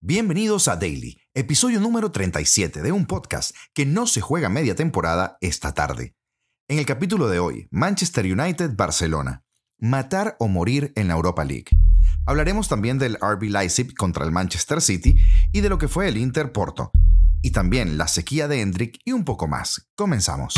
Bienvenidos a Daily, episodio número 37 de un podcast que no se juega media temporada esta tarde. En el capítulo de hoy, Manchester United-Barcelona. Matar o morir en la Europa League. Hablaremos también del RB Leipzig contra el Manchester City y de lo que fue el Inter Porto. Y también la sequía de Hendrik y un poco más. Comenzamos.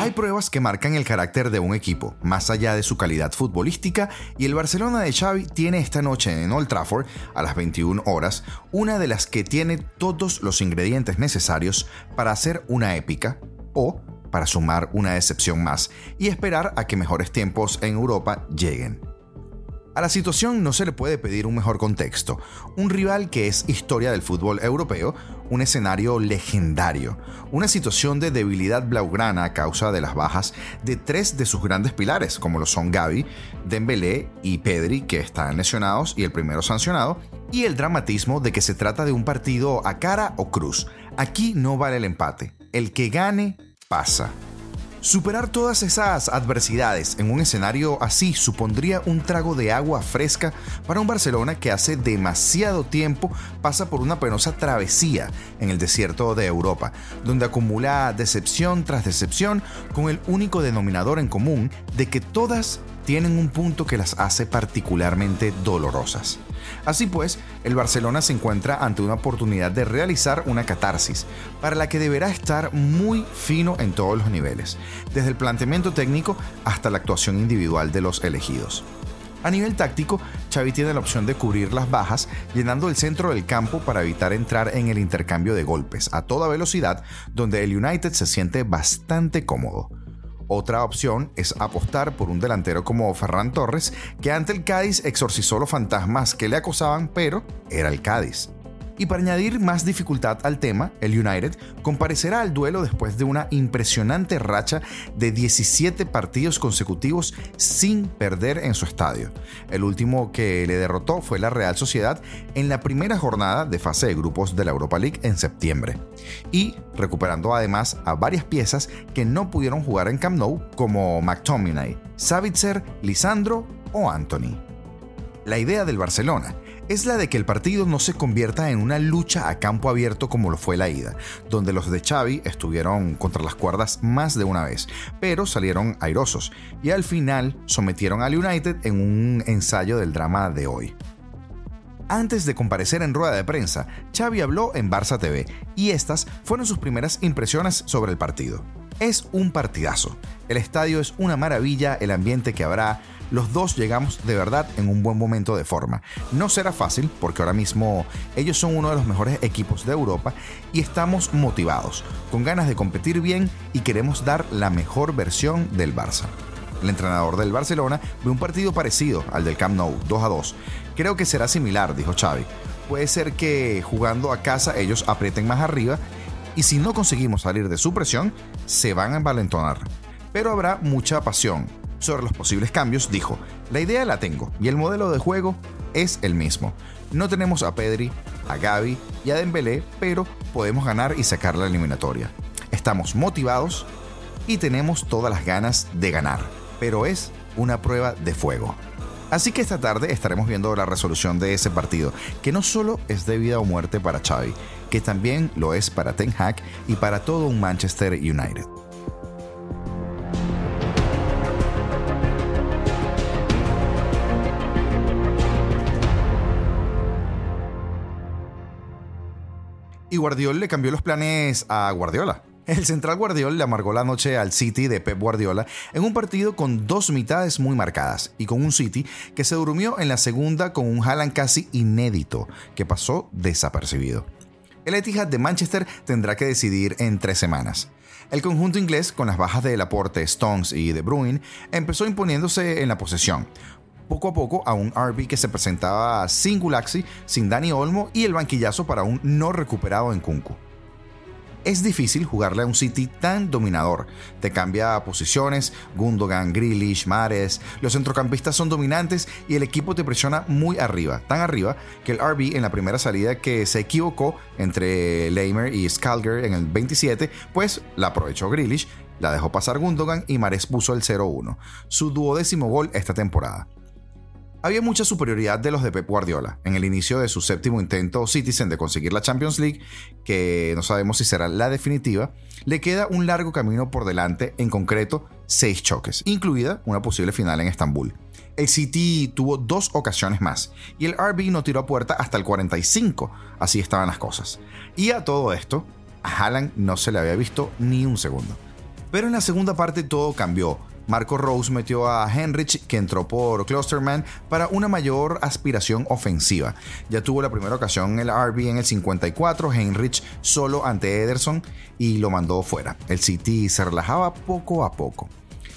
Hay pruebas que marcan el carácter de un equipo, más allá de su calidad futbolística, y el Barcelona de Xavi tiene esta noche en Old Trafford, a las 21 horas, una de las que tiene todos los ingredientes necesarios para hacer una épica o para sumar una decepción más y esperar a que mejores tiempos en Europa lleguen. A la situación no se le puede pedir un mejor contexto. Un rival que es historia del fútbol europeo, un escenario legendario, una situación de debilidad blaugrana a causa de las bajas de tres de sus grandes pilares, como lo son Gaby, Dembélé y Pedri, que están lesionados y el primero sancionado, y el dramatismo de que se trata de un partido a cara o cruz. Aquí no vale el empate. El que gane, pasa. Superar todas esas adversidades en un escenario así supondría un trago de agua fresca para un Barcelona que hace demasiado tiempo pasa por una penosa travesía en el desierto de Europa, donde acumula decepción tras decepción con el único denominador en común de que todas tienen un punto que las hace particularmente dolorosas. Así pues, el Barcelona se encuentra ante una oportunidad de realizar una catarsis, para la que deberá estar muy fino en todos los niveles, desde el planteamiento técnico hasta la actuación individual de los elegidos. A nivel táctico, Xavi tiene la opción de cubrir las bajas, llenando el centro del campo para evitar entrar en el intercambio de golpes a toda velocidad, donde el United se siente bastante cómodo. Otra opción es apostar por un delantero como Ferran Torres, que ante el Cádiz exorcizó los fantasmas que le acosaban, pero era el Cádiz. Y para añadir más dificultad al tema, el United comparecerá al duelo después de una impresionante racha de 17 partidos consecutivos sin perder en su estadio. El último que le derrotó fue la Real Sociedad en la primera jornada de fase de grupos de la Europa League en septiembre. Y recuperando además a varias piezas que no pudieron jugar en Camp Nou como McTominay, Savitzer, Lisandro o Anthony. La idea del Barcelona es la de que el partido no se convierta en una lucha a campo abierto como lo fue la ida, donde los de Xavi estuvieron contra las cuerdas más de una vez, pero salieron airosos y al final sometieron al United en un ensayo del drama de hoy. Antes de comparecer en rueda de prensa, Xavi habló en Barça TV y estas fueron sus primeras impresiones sobre el partido. Es un partidazo. El estadio es una maravilla, el ambiente que habrá, los dos llegamos de verdad en un buen momento de forma. No será fácil porque ahora mismo ellos son uno de los mejores equipos de Europa y estamos motivados, con ganas de competir bien y queremos dar la mejor versión del Barça. El entrenador del Barcelona ve un partido parecido al del Camp Nou, 2 a 2. Creo que será similar, dijo Xavi. Puede ser que jugando a casa ellos aprieten más arriba y si no conseguimos salir de su presión, se van a envalentonar. Pero habrá mucha pasión, sobre los posibles cambios, dijo, la idea la tengo y el modelo de juego es el mismo. No tenemos a Pedri, a Gaby y a Dembélé, pero podemos ganar y sacar la eliminatoria. Estamos motivados y tenemos todas las ganas de ganar, pero es una prueba de fuego. Así que esta tarde estaremos viendo la resolución de ese partido, que no solo es de vida o muerte para Xavi, que también lo es para Ten Hag y para todo un Manchester United. y Guardiola le cambió los planes a Guardiola. El central Guardiola le amargó la noche al City de Pep Guardiola en un partido con dos mitades muy marcadas y con un City que se durmió en la segunda con un Haaland casi inédito que pasó desapercibido. El Etihad de Manchester tendrá que decidir en tres semanas. El conjunto inglés, con las bajas de Laporte, Stones y De Bruyne, empezó imponiéndose en la posesión, poco a poco a un RB que se presentaba sin Gulaxi, sin Dani Olmo y el banquillazo para un no recuperado en Kunku. Es difícil jugarle a un City tan dominador. Te cambia posiciones, Gundogan, Grealish, Mares. Los centrocampistas son dominantes y el equipo te presiona muy arriba, tan arriba que el RB en la primera salida que se equivocó entre Leimer y Skalger en el 27, pues la aprovechó Grealish, la dejó pasar Gundogan y Mares puso el 0-1, su duodécimo gol esta temporada. Había mucha superioridad de los de Pep Guardiola. En el inicio de su séptimo intento Citizen de conseguir la Champions League, que no sabemos si será la definitiva, le queda un largo camino por delante, en concreto seis choques, incluida una posible final en Estambul. El City tuvo dos ocasiones más y el RB no tiró a puerta hasta el 45, así estaban las cosas. Y a todo esto, a Haaland no se le había visto ni un segundo. Pero en la segunda parte todo cambió Marco Rose metió a Henrich, que entró por Klosterman, para una mayor aspiración ofensiva. Ya tuvo la primera ocasión el RB en el 54, Henrich solo ante Ederson y lo mandó fuera. El City se relajaba poco a poco.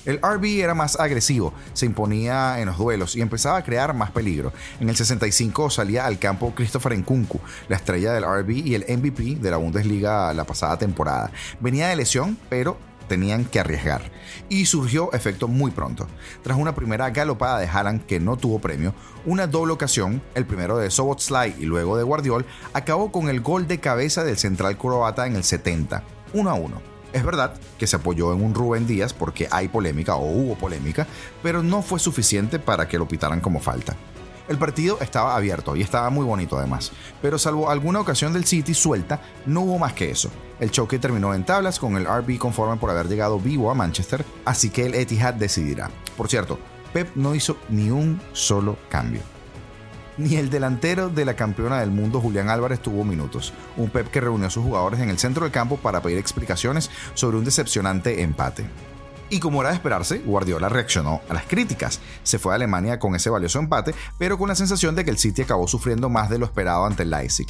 El RB era más agresivo, se imponía en los duelos y empezaba a crear más peligro. En el 65 salía al campo Christopher Nkunku, la estrella del RB y el MVP de la Bundesliga la pasada temporada. Venía de lesión, pero tenían que arriesgar. Y surgió efecto muy pronto. Tras una primera galopada de Haaland que no tuvo premio, una doble ocasión, el primero de Sobotzlai y luego de Guardiol, acabó con el gol de cabeza del central croata en el 70, 1 a 1. Es verdad que se apoyó en un Rubén Díaz porque hay polémica o hubo polémica, pero no fue suficiente para que lo pitaran como falta. El partido estaba abierto y estaba muy bonito además, pero salvo alguna ocasión del City suelta, no hubo más que eso. El choque terminó en tablas con el RB conforme por haber llegado vivo a Manchester, así que el Etihad decidirá. Por cierto, Pep no hizo ni un solo cambio. Ni el delantero de la campeona del mundo, Julián Álvarez, tuvo minutos. Un Pep que reunió a sus jugadores en el centro del campo para pedir explicaciones sobre un decepcionante empate. Y como era de esperarse, Guardiola reaccionó a las críticas. Se fue a Alemania con ese valioso empate, pero con la sensación de que el City acabó sufriendo más de lo esperado ante el Leipzig.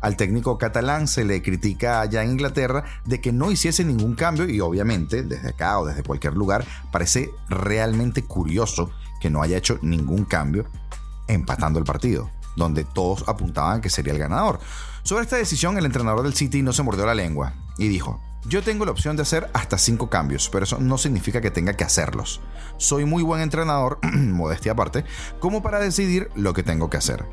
Al técnico catalán se le critica allá en Inglaterra de que no hiciese ningún cambio y obviamente desde acá o desde cualquier lugar parece realmente curioso que no haya hecho ningún cambio empatando el partido, donde todos apuntaban que sería el ganador. Sobre esta decisión el entrenador del City no se mordió la lengua y dijo, yo tengo la opción de hacer hasta 5 cambios, pero eso no significa que tenga que hacerlos. Soy muy buen entrenador, modestia aparte, como para decidir lo que tengo que hacer.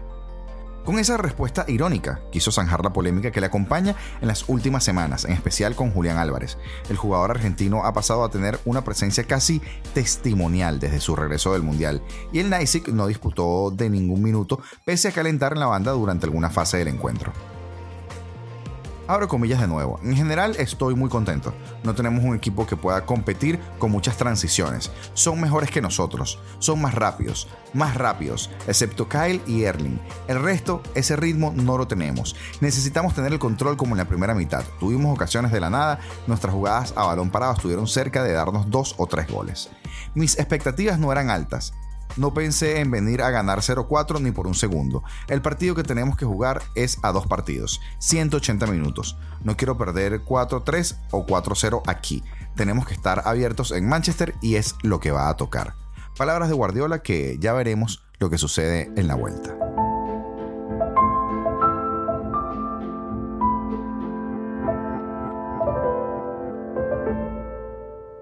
Con esa respuesta irónica, quiso zanjar la polémica que le acompaña en las últimas semanas, en especial con Julián Álvarez. El jugador argentino ha pasado a tener una presencia casi testimonial desde su regreso del Mundial, y el Neisig no disputó de ningún minuto, pese a calentar en la banda durante alguna fase del encuentro. Abro comillas de nuevo. En general estoy muy contento. No tenemos un equipo que pueda competir con muchas transiciones. Son mejores que nosotros. Son más rápidos. Más rápidos. Excepto Kyle y Erling. El resto, ese ritmo no lo tenemos. Necesitamos tener el control como en la primera mitad. Tuvimos ocasiones de la nada. Nuestras jugadas a balón parado estuvieron cerca de darnos dos o tres goles. Mis expectativas no eran altas. No pensé en venir a ganar 0-4 ni por un segundo. El partido que tenemos que jugar es a dos partidos, 180 minutos. No quiero perder 4-3 o 4-0 aquí. Tenemos que estar abiertos en Manchester y es lo que va a tocar. Palabras de Guardiola que ya veremos lo que sucede en la vuelta.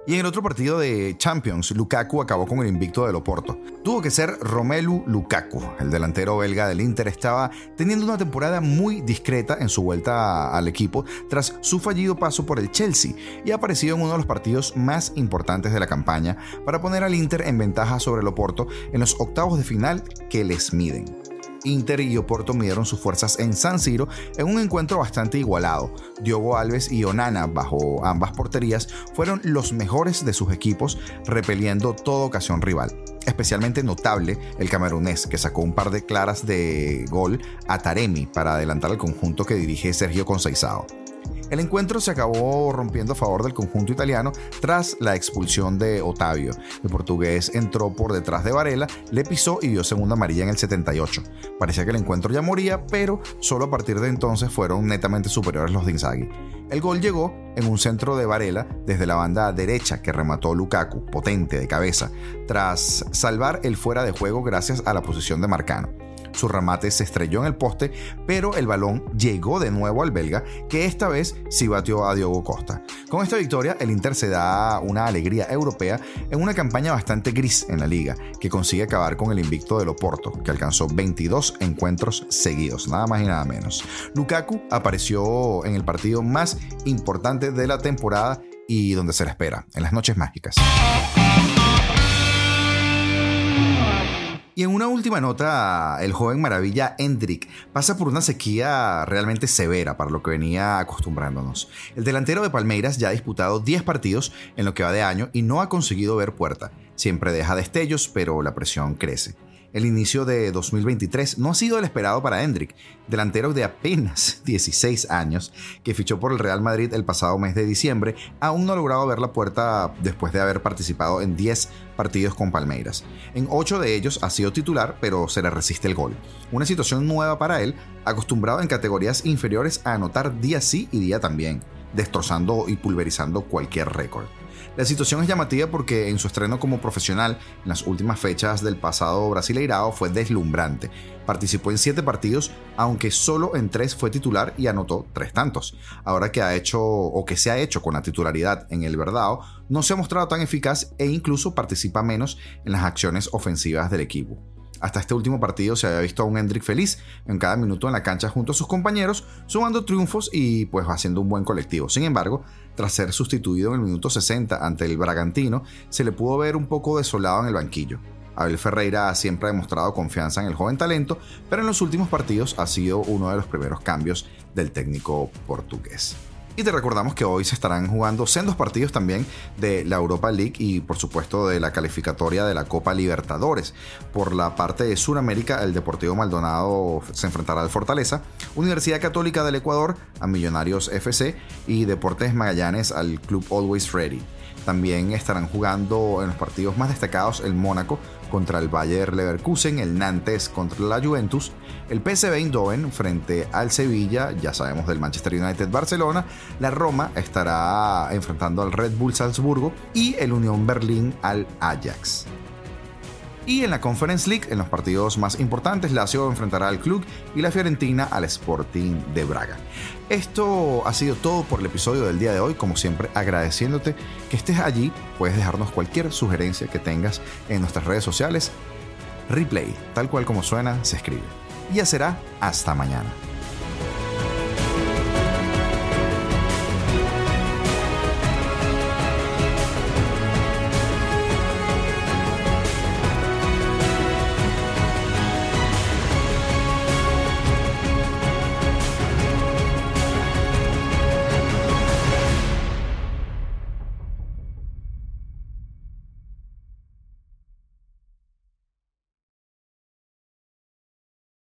Y en el otro partido de Champions, Lukaku acabó con el invicto del Oporto. Tuvo que ser Romelu Lukaku. El delantero belga del Inter estaba teniendo una temporada muy discreta en su vuelta al equipo tras su fallido paso por el Chelsea y ha aparecido en uno de los partidos más importantes de la campaña para poner al Inter en ventaja sobre el Oporto en los octavos de final que les miden. Inter y Oporto midieron sus fuerzas en San Siro en un encuentro bastante igualado. Diogo Alves y Onana, bajo ambas porterías, fueron los mejores de sus equipos, repeliendo toda ocasión rival. Especialmente notable el camerunés, que sacó un par de claras de gol a Taremi para adelantar al conjunto que dirige Sergio Conceizao. El encuentro se acabó rompiendo a favor del conjunto italiano tras la expulsión de Otavio. El portugués entró por detrás de Varela, le pisó y dio segunda amarilla en el 78. Parecía que el encuentro ya moría, pero solo a partir de entonces fueron netamente superiores los de Inzaghi. El gol llegó en un centro de Varela desde la banda derecha que remató Lukaku, potente de cabeza, tras salvar el fuera de juego gracias a la posición de Marcano. Su remate se estrelló en el poste, pero el balón llegó de nuevo al belga, que esta vez sí batió a Diogo Costa. Con esta victoria, el Inter se da una alegría europea en una campaña bastante gris en la liga, que consigue acabar con el invicto del Oporto, que alcanzó 22 encuentros seguidos, nada más y nada menos. Lukaku apareció en el partido más importante de la temporada y donde se le espera, en las noches mágicas. Y en una última nota, el joven maravilla Hendrik pasa por una sequía realmente severa para lo que venía acostumbrándonos. El delantero de Palmeiras ya ha disputado 10 partidos en lo que va de año y no ha conseguido ver puerta. Siempre deja destellos, pero la presión crece. El inicio de 2023 no ha sido el esperado para Hendrik, delantero de apenas 16 años, que fichó por el Real Madrid el pasado mes de diciembre, aún no ha logrado ver la puerta después de haber participado en 10 partidos con Palmeiras. En 8 de ellos ha sido titular, pero se le resiste el gol. Una situación nueva para él, acostumbrado en categorías inferiores a anotar día sí y día también, destrozando y pulverizando cualquier récord. La situación es llamativa porque en su estreno como profesional en las últimas fechas del pasado Brasileirao fue deslumbrante. Participó en siete partidos, aunque solo en tres fue titular y anotó tres tantos. Ahora que ha hecho o que se ha hecho con la titularidad en el Verdao, no se ha mostrado tan eficaz e incluso participa menos en las acciones ofensivas del equipo. Hasta este último partido se había visto a un Hendrik feliz en cada minuto en la cancha junto a sus compañeros, sumando triunfos y pues haciendo un buen colectivo. Sin embargo, tras ser sustituido en el minuto 60 ante el Bragantino, se le pudo ver un poco desolado en el banquillo. Abel Ferreira siempre ha demostrado confianza en el joven talento, pero en los últimos partidos ha sido uno de los primeros cambios del técnico portugués. Y te recordamos que hoy se estarán jugando sendos partidos también de la Europa League y por supuesto de la calificatoria de la Copa Libertadores. Por la parte de Sudamérica, el Deportivo Maldonado se enfrentará al Fortaleza, Universidad Católica del Ecuador a Millonarios FC y Deportes Magallanes al Club Always Ready. También estarán jugando en los partidos más destacados el Mónaco contra el Bayer Leverkusen, el Nantes contra la Juventus, el PSV Eindhoven frente al Sevilla, ya sabemos del Manchester United Barcelona, la Roma estará enfrentando al Red Bull Salzburgo y el Unión Berlín al Ajax. Y en la Conference League, en los partidos más importantes, Lazio enfrentará al club y la Fiorentina al Sporting de Braga. Esto ha sido todo por el episodio del día de hoy, como siempre agradeciéndote que estés allí, puedes dejarnos cualquier sugerencia que tengas en nuestras redes sociales. Replay, tal cual como suena, se escribe. Y ya será hasta mañana.